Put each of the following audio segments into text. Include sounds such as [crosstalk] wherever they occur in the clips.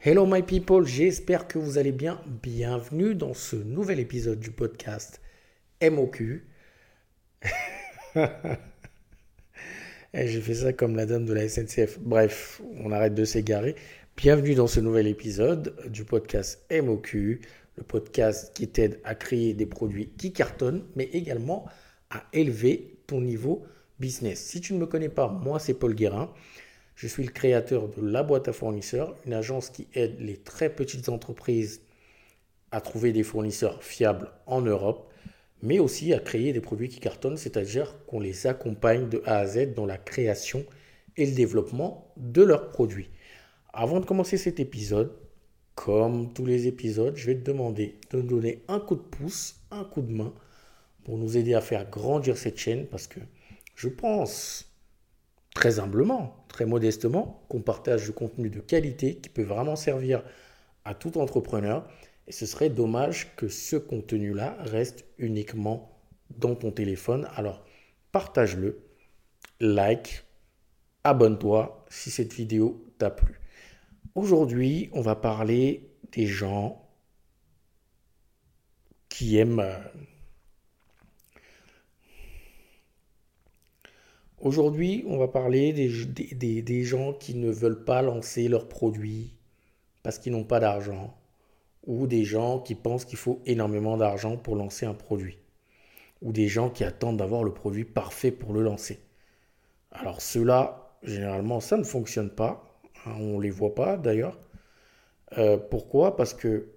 Hello my people, j'espère que vous allez bien. Bienvenue dans ce nouvel épisode du podcast MOQ. [laughs] Eh, J'ai fait ça comme la dame de la SNCF. Bref, on arrête de s'égarer. Bienvenue dans ce nouvel épisode du podcast MOQ, le podcast qui t'aide à créer des produits qui cartonnent, mais également à élever ton niveau business. Si tu ne me connais pas, moi c'est Paul Guérin. Je suis le créateur de La Boîte à fournisseurs, une agence qui aide les très petites entreprises à trouver des fournisseurs fiables en Europe, mais aussi à créer des produits qui cartonnent, c'est-à-dire qu'on les accompagne de A à Z dans la création et le développement de leurs produits. Avant de commencer cet épisode, comme tous les épisodes, je vais te demander de nous donner un coup de pouce, un coup de main pour nous aider à faire grandir cette chaîne parce que je pense très humblement, très modestement, qu'on partage du contenu de qualité qui peut vraiment servir à tout entrepreneur. Et ce serait dommage que ce contenu-là reste uniquement dans ton téléphone. Alors, partage-le, like, abonne-toi si cette vidéo t'a plu. Aujourd'hui, on va parler des gens qui aiment... Aujourd'hui, on va parler des, gens qui ne veulent pas lancer leurs produits parce qu'ils n'ont pas d'argent ou des gens qui pensent qu'il faut énormément d'argent pour lancer un produit ou des gens qui attendent d'avoir le produit parfait pour le lancer. Alors ceux-là, généralement, ça ne fonctionne pas. hein, on ne les voit pas d'ailleurs. Euh, pourquoi? Parce que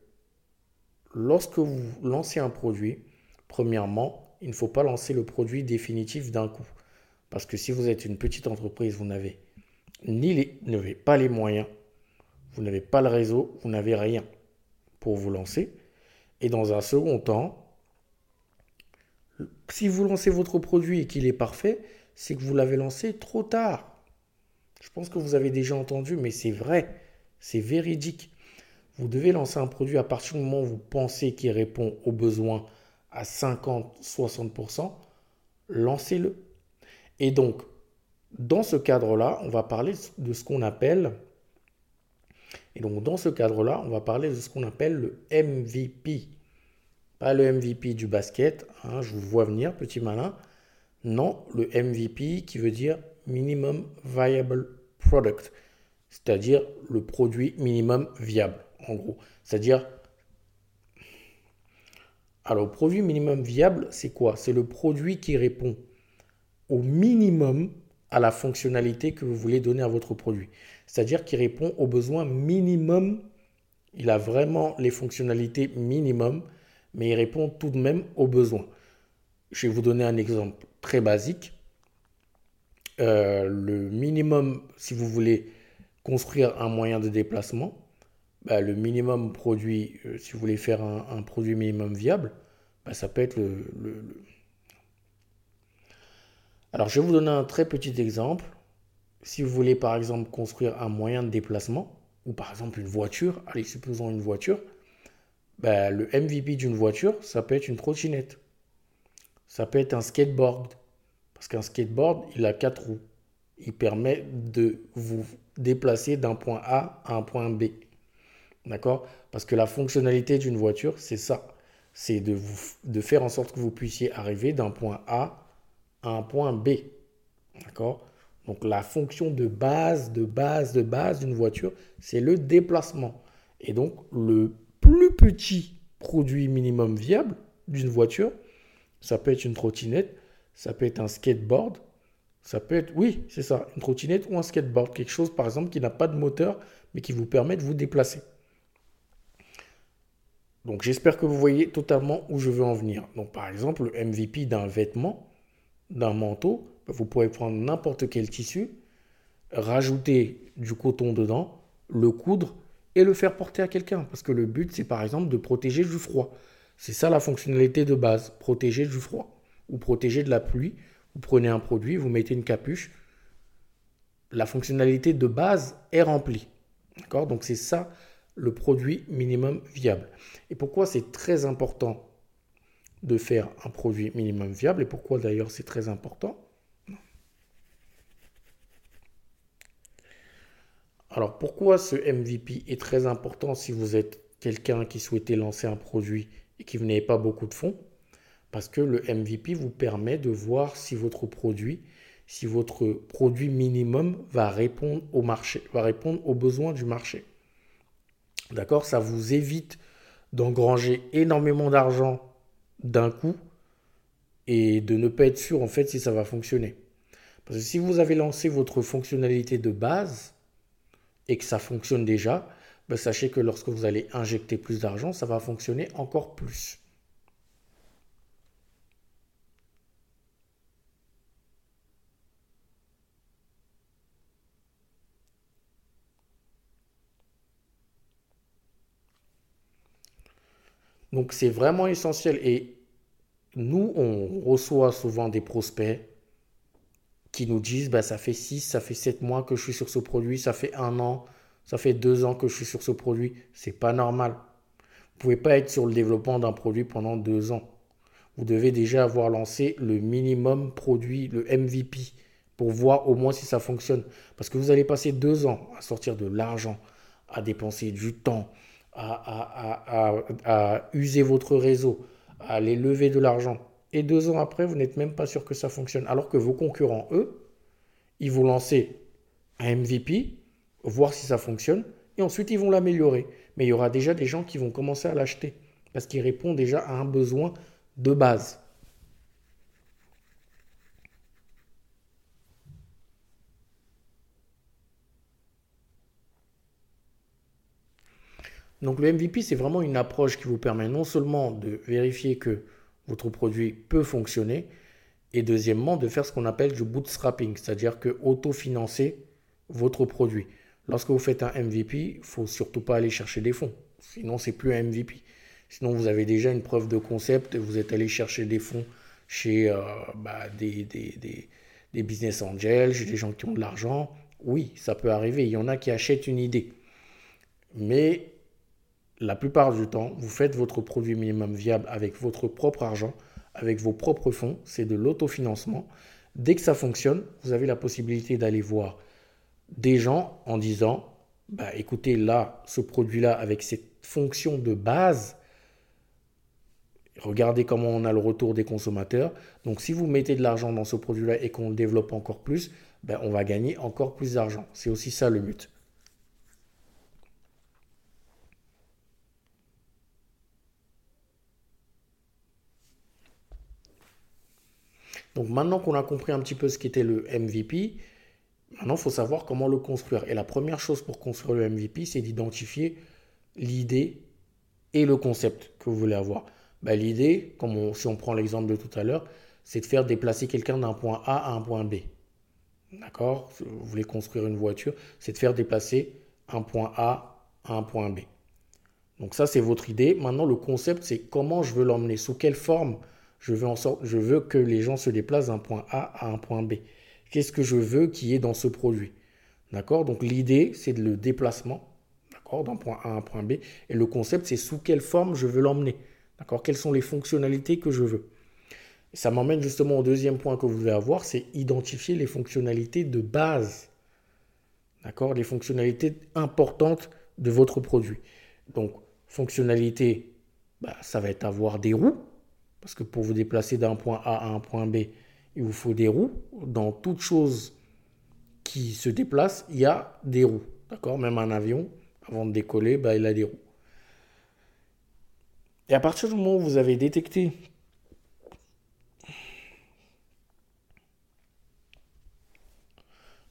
lorsque vous lancez un produit, premièrement, il ne faut pas lancer le produit définitif d'un coup. Parce que si vous êtes une petite entreprise, vous n'avez ni les, n'avez pas les moyens, vous n'avez pas le réseau, vous n'avez rien pour vous lancer. Et dans un second temps, si vous lancez votre produit et qu'il est parfait, c'est que vous l'avez lancé trop tard. Je pense que vous avez déjà entendu, mais c'est vrai, c'est véridique. Vous devez lancer un produit à partir du moment où vous pensez qu'il répond aux besoins à 50-60%, lancez-le. Et donc, dans ce cadre-là, on va parler de ce qu'on appelle, et donc dans ce cadre-là, on va parler de ce qu'on appelle le MVP. Pas le MVP du basket, hein, je vous vois venir, petit malin. Non, le MVP qui veut dire Minimum Viable Product, c'est-à-dire le produit minimum viable, en gros. C'est-à-dire, alors, produit minimum viable, c'est quoi? C'est le produit qui répond au minimum à la fonctionnalité que vous voulez donner à votre produit. C'est-à-dire qu'il répond aux besoins minimum. Il a vraiment les fonctionnalités minimum, mais il répond tout de même aux besoins. Je vais vous donner un exemple très basique. Euh, le minimum, si vous voulez construire un moyen de déplacement, bah, le minimum produit, euh, si vous voulez faire un, produit minimum viable, bah, ça peut être le- Alors, je vais vous donner un très petit exemple. Si vous voulez, par exemple, construire un moyen de déplacement, ou par exemple une voiture, allez, supposons une voiture, bah, le MVP d'une voiture, ça peut être une trottinette. Ça peut être un skateboard. Parce qu'un skateboard, il a quatre roues. Il permet de vous déplacer d'un point A à un point B. D'accord? Parce que la fonctionnalité d'une voiture, c'est ça. C'est de vous, de faire en sorte que vous puissiez arriver d'un point A à un point B. D'accord? Donc la fonction de base, de base, de base d'une voiture, c'est le déplacement. Et donc le plus petit produit minimum viable d'une voiture, ça peut être une trottinette, ça peut être un skateboard, ça peut être, oui, c'est ça, une trottinette ou un skateboard, quelque chose par exemple qui n'a pas de moteur, mais qui vous permet de vous déplacer. Donc j'espère que vous voyez totalement où je veux en venir. Donc par exemple, le MVP d'un vêtement, d'un manteau, vous pouvez prendre n'importe quel tissu, rajouter du coton dedans, le coudre et le faire porter à quelqu'un. Parce que le but, c'est par exemple de protéger du froid. C'est ça la fonctionnalité de base, protéger du froid ou protéger de la pluie. Vous prenez un produit, vous mettez une capuche, la fonctionnalité de base est remplie. D'accord? Donc c'est ça le produit minimum viable. Et pourquoi c'est très important de faire un produit minimum viable et pourquoi d'ailleurs c'est très important? Alors pourquoi ce MVP est très important si vous êtes quelqu'un qui souhaitait lancer un produit et qui n'avez pas beaucoup de fonds? Parce que le MVP vous permet de voir si votre produit, si votre produit minimum va répondre au marché, va répondre aux besoins du marché. D'accord? Ça vous évite d'engranger énormément d'argent d'un coup et de ne pas être sûr en fait si ça va fonctionner. Parce que si vous avez lancé votre fonctionnalité de base, et que ça fonctionne déjà, ben, sachez que lorsque vous allez injecter plus d'argent, ça va fonctionner encore plus. Donc c'est vraiment essentiel. Et nous, on reçoit souvent des prospects qui nous disent bah, ça fait 6, ça fait 7 mois que je suis sur ce produit, ça fait un an, ça fait 2 ans que je suis sur ce produit. C'est pas normal. Vous pouvez pas être sur le développement d'un produit pendant 2 ans. Vous devez déjà avoir lancé le minimum produit, le MVP, pour voir au moins si ça fonctionne. Parce que vous allez passer 2 ans à sortir de l'argent, à dépenser du temps, à, à user votre réseau, à aller lever de l'argent et deux ans après, vous n'êtes même pas sûr que ça fonctionne. Alors que vos concurrents, eux, ils vont lancer un MVP, voir si ça fonctionne, et ensuite ils vont l'améliorer. Mais il y aura déjà des gens qui vont commencer à l'acheter, parce qu'il répond déjà à un besoin de base. Donc le MVP, c'est vraiment une approche qui vous permet non seulement de vérifier que votre produit peut fonctionner. Et deuxièmement, de faire ce qu'on appelle du bootstrapping, c'est-à-dire que autofinancer votre produit. Lorsque vous faites un MVP, il ne faut surtout pas aller chercher des fonds. Sinon, c'est plus un MVP. Sinon, vous avez déjà une preuve de concept vous êtes allé chercher des fonds chez euh, bah, des, des, business angels, chez des gens qui ont de l'argent. Oui, ça peut arriver. Il y en a qui achètent une idée. Mais la plupart du temps, vous faites votre produit minimum viable avec votre propre argent, avec vos propres fonds, c'est de l'autofinancement. Dès que ça fonctionne, vous avez la possibilité d'aller voir des gens en disant, bah, écoutez, là, ce produit-là, avec cette fonction de base, regardez comment on a le retour des consommateurs. Donc si vous mettez de l'argent dans ce produit-là et qu'on le développe encore plus, ben, on va gagner encore plus d'argent. C'est aussi ça le but. Donc maintenant qu'on a compris un petit peu ce qu'était le MVP, maintenant il faut savoir comment le construire. Et la première chose pour construire le MVP, c'est d'identifier l'idée et le concept que vous voulez avoir. Ben, l'idée, si on prend l'exemple de tout à l'heure, c'est de faire déplacer quelqu'un d'un point A à un point B. D'accord? Vous voulez construire une voiture, c'est de faire déplacer un point A à un point B. Donc ça, c'est votre idée. Maintenant, le concept, c'est comment je veux l'emmener, sous quelle forme je veux, que les gens se déplacent d'un point A à un point B. Qu'est-ce que je veux qui est dans ce produit? D'accord? Donc l'idée, c'est le déplacement, d'un point A à un point B. Et le concept, c'est sous quelle forme je veux l'emmener. D'accord? Quelles sont les fonctionnalités que je veux? Ça m'emmène justement au deuxième point que vous devez avoir, c'est identifier les fonctionnalités de base. D'accord? Les fonctionnalités importantes de votre produit. Donc, fonctionnalité, bah, ça va être avoir des roues. Parce que pour vous déplacer d'un point A à un point B, il vous faut des roues. Dans toute chose qui se déplace, il y a des roues. D'accord? Même un avion, avant de décoller, bah, il a des roues. Et à partir du moment où vous avez détecté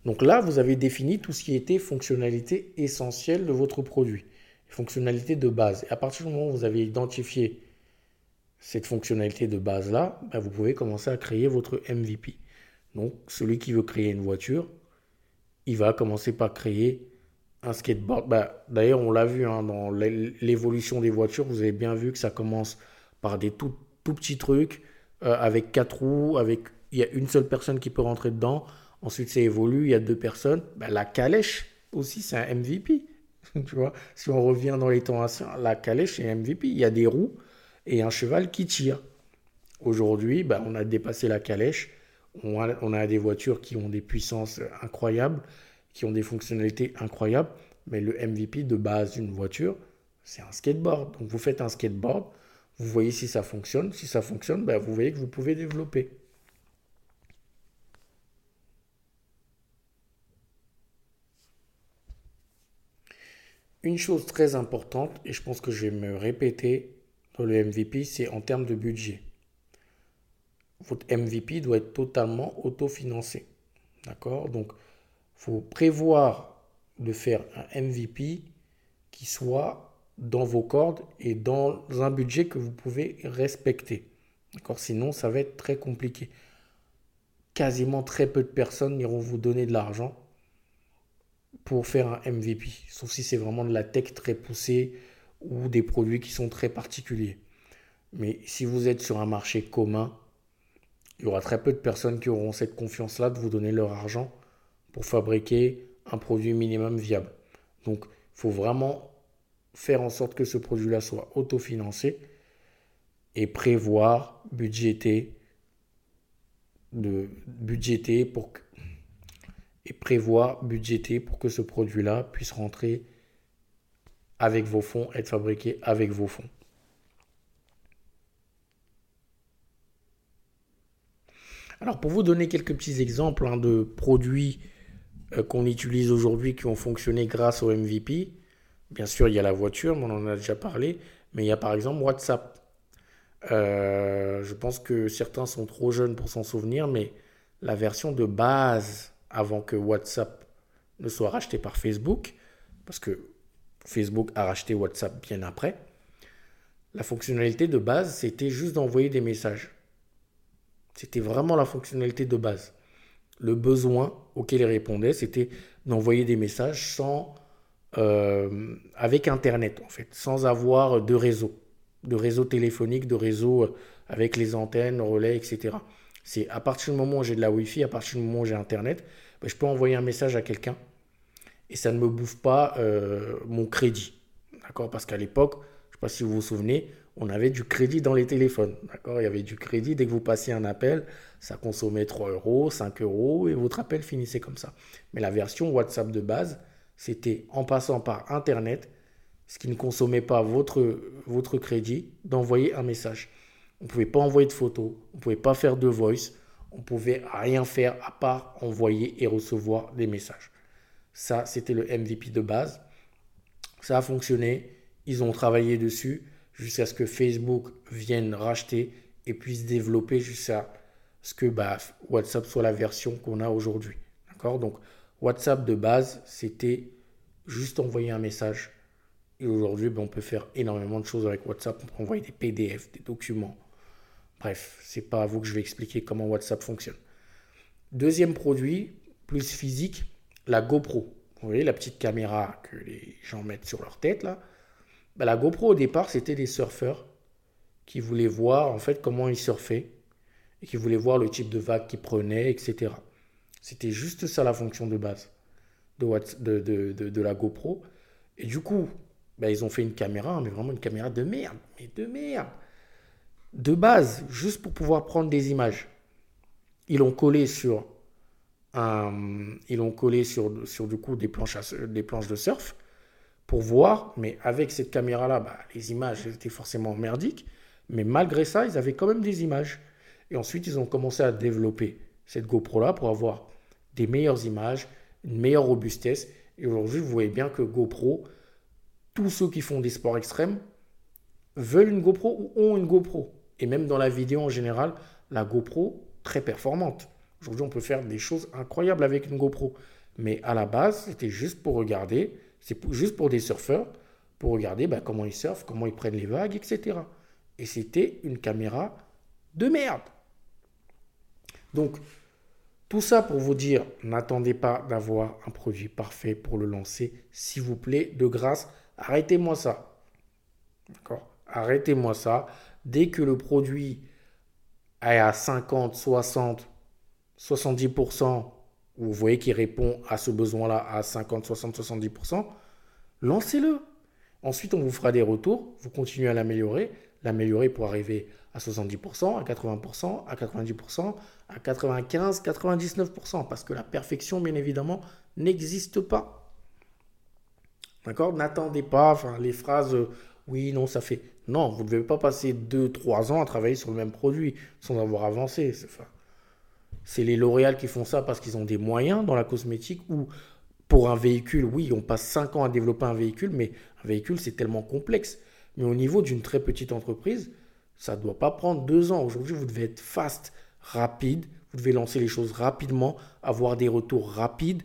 Donc là, vous avez défini tout ce qui était fonctionnalité essentielle de votre produit, fonctionnalité de base. Et à partir du moment où vous avez identifié cette fonctionnalité de base-là, bah, vous pouvez commencer à créer votre MVP. Donc, celui qui veut créer une voiture, il va commencer par créer un skateboard. Bah, d'ailleurs, on l'a vu hein, dans l'évolution des voitures, vous avez bien vu que ça commence par des tout, petits trucs, euh, avec quatre roues, avec il y a une seule personne qui peut rentrer dedans. Ensuite, ça évolue, il y a deux personnes. Bah, la calèche aussi, c'est un MVP. [laughs] tu vois, si on revient dans les temps anciens, la calèche, c'est un MVP. Il y a des roues et un cheval qui tire. Aujourd'hui, bah, on a dépassé la calèche. On a, des voitures qui ont des puissances incroyables. qui ont des fonctionnalités incroyables. Mais le MVP de base d'une voiture, c'est un skateboard. Donc vous faites un skateboard, vous voyez si ça fonctionne. Si ça fonctionne, ben, vous voyez que vous pouvez développer. Une chose très importante, et je pense que je vais me répéter le MVP, c'est en termes de budget. Votre MVP doit être totalement autofinancé. D'accord? Donc, il faut prévoir de faire un MVP qui soit dans vos cordes et dans un budget que vous pouvez respecter. D'accord? Sinon, ça va être très compliqué. Quasiment très peu de personnes iront vous donner de l'argent pour faire un MVP, sauf si c'est vraiment de la tech très poussée ou des produits qui sont très particuliers. Mais si vous êtes sur un marché commun, il y aura très peu de personnes qui auront cette confiance-là de vous donner leur argent pour fabriquer un produit minimum viable. Donc, il faut vraiment faire en sorte que ce produit-là soit autofinancé et prévoir, budgéter, de budgéter pour que et prévoir, budgéter pour que ce produit-là puisse rentrer avec vos fonds, être fabriqué avec vos fonds. Alors pour vous donner quelques petits exemples hein, de produits euh, qu'on utilise aujourd'hui qui ont fonctionné grâce au MVP, bien sûr il y a la voiture, on en a déjà parlé, mais il y a par exemple WhatsApp. Euh, je pense que certains sont trop jeunes pour s'en souvenir, mais la version de base avant que WhatsApp ne soit racheté par Facebook, parce que Facebook a racheté WhatsApp bien après, la fonctionnalité de base, c'était juste d'envoyer des messages. C'était vraiment la fonctionnalité de base. Le besoin auquel il répondait, c'était d'envoyer des messages sans, euh, avec Internet, en fait, sans avoir de réseau, de réseau téléphonique, de réseau euh, avec les antennes, relais, etc. C'est à partir du moment où j'ai de la Wi-Fi, à partir du moment où j'ai Internet, ben, je peux envoyer un message à quelqu'un et ça ne me bouffe pas euh, mon crédit. D'accord? Parce qu'à l'époque, je ne sais pas si vous vous souvenez, on avait du crédit dans les téléphones. D'accord? Il y avait du crédit. Dès que vous passiez un appel, ça consommait 3 euros, 5 euros et votre appel finissait comme ça. Mais la version WhatsApp de base, c'était en passant par Internet, ce qui ne consommait pas votre, crédit, d'envoyer un message. On ne pouvait pas envoyer de photos, on ne pouvait pas faire de voice, on pouvait rien faire à part envoyer et recevoir des messages. Ça, c'était le MVP de base. Ça a fonctionné. Ils ont travaillé dessus jusqu'à ce que Facebook vienne racheter et puisse développer jusqu'à ce que bah, WhatsApp soit la version qu'on a aujourd'hui. D'accord? Donc, WhatsApp de base, c'était juste envoyer un message. Et aujourd'hui, bah, on peut faire énormément de choses avec WhatsApp. On peut envoyer des PDF, des documents, Bref, c'est pas à vous que je vais expliquer comment WhatsApp fonctionne. Deuxième produit, plus physique, la GoPro. Vous voyez la petite caméra que les gens mettent sur leur tête là. Bah, la GoPro au départ, c'était des surfeurs qui voulaient voir en fait comment ils surfaient et qui voulaient voir le type de vague qu'ils prenaient, etc. C'était juste ça la fonction de base de, la GoPro. Et du coup, bah, ils ont fait une caméra, mais vraiment une caméra de merde, mais de merde de base, juste pour pouvoir prendre des images. Ils l'ont collé sur un, ils l'ont collé sur, du coup des planches, des planches de surf pour voir, mais avec cette caméra-là, bah, les images étaient forcément merdiques, mais malgré ça, ils avaient quand même des images. Et ensuite, ils ont commencé à développer cette GoPro-là pour avoir des meilleures images, une meilleure robustesse. Et aujourd'hui, vous voyez bien que GoPro, tous ceux qui font des sports extrêmes veulent une GoPro ou ont une GoPro et même dans la vidéo en général, la GoPro, très performante. Aujourd'hui, on peut faire des choses incroyables avec une GoPro. Mais à la base, c'était juste pour regarder, c'est juste pour des surfeurs, pour regarder bah, comment ils surfent, comment ils prennent les vagues, etc. Et c'était une caméra de merde. Donc, tout ça pour vous dire, n'attendez pas d'avoir un produit parfait pour le lancer. S'il vous plaît, de grâce, arrêtez-moi ça. D'accord? Arrêtez-moi ça. Dès que le produit est à 50, 60, 70%, vous voyez qu'il répond à ce besoin-là à 50, 60, 70%, lancez-le. Ensuite, on vous fera des retours, vous continuez à l'améliorer. l'améliorer pour arriver à 70%, à 80%, à 90%, à 95%, 99%, parce que la perfection, bien évidemment, n'existe pas. D'accord? N'attendez pas enfin, les phrases oui, non, ça fait. Non, vous ne devez pas passer 2-3 ans à travailler sur le même produit sans avoir avancé. C'est les L'Oréal qui font ça parce qu'ils ont des moyens dans la cosmétique ou pour un véhicule, oui, on passe 5 ans à développer un véhicule, mais un véhicule, c'est tellement complexe. Mais au niveau d'une très petite entreprise, ça ne doit pas prendre 2 ans. Aujourd'hui, vous devez être fast, rapide. Vous devez lancer les choses rapidement, avoir des retours rapides,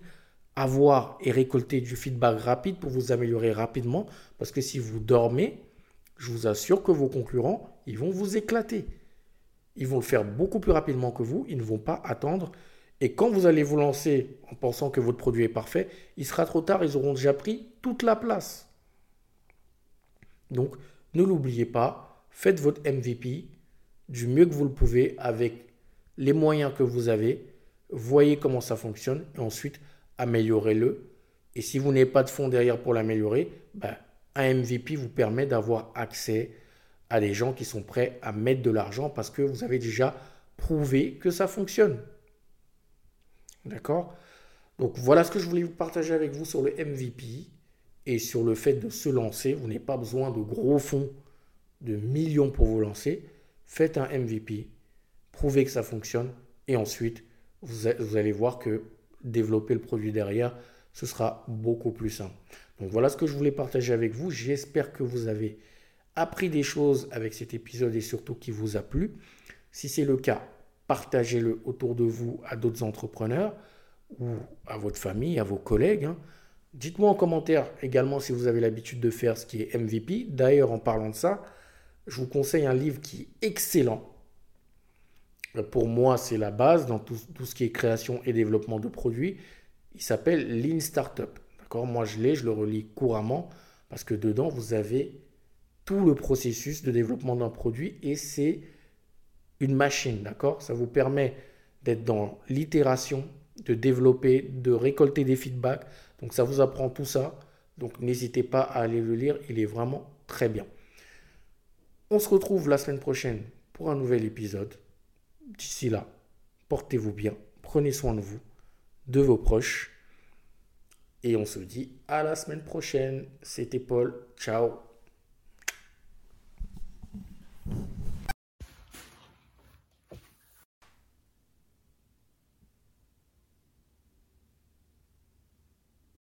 avoir et récolter du feedback rapide pour vous améliorer rapidement. Parce que si vous dormez, je vous assure que vos concurrents, ils vont vous éclater. Ils vont le faire beaucoup plus rapidement que vous. Ils ne vont pas attendre. Et quand vous allez vous lancer en pensant que votre produit est parfait, il sera trop tard. Ils auront déjà pris toute la place. Donc, ne l'oubliez pas. Faites votre MVP du mieux que vous le pouvez avec les moyens que vous avez. Voyez comment ça fonctionne. Et ensuite, améliorez-le. Et si vous n'avez pas de fonds derrière pour l'améliorer, ben, un MVP vous permet d'avoir accès à des gens qui sont prêts à mettre de l'argent parce que vous avez déjà prouvé que ça fonctionne. D'accord? Donc voilà ce que je voulais vous partager avec vous sur le MVP et sur le fait de se lancer. Vous n'avez pas besoin de gros fonds, de millions pour vous lancer. Faites un MVP, prouvez que ça fonctionne et ensuite vous allez voir que développer le produit derrière, ce sera beaucoup plus simple. Donc voilà ce que je voulais partager avec vous. J'espère que vous avez appris des choses avec cet épisode et surtout qui vous a plu. Si c'est le cas, partagez-le autour de vous à d'autres entrepreneurs ou à votre famille, à vos collègues. Hein. Dites-moi en commentaire également si vous avez l'habitude de faire ce qui est MVP. D'ailleurs, en parlant de ça, je vous conseille un livre qui est excellent pour moi, c'est la base dans tout, ce qui est création et développement de produits. Il s'appelle Lean Startup. D'accord? Moi, je l'ai, je le relis couramment parce que dedans, vous avez tout le processus de développement d'un produit et c'est une machine. D'accord? Ça vous permet d'être dans l'itération, de développer, de récolter des feedbacks. Donc, ça vous apprend tout ça. Donc, n'hésitez pas à aller le lire. Il est vraiment très bien. On se retrouve la semaine prochaine pour un nouvel épisode. D'ici là, portez-vous bien, prenez soin de vous, de vos proches. Et on se dit à la semaine prochaine. C'était Paul. Ciao.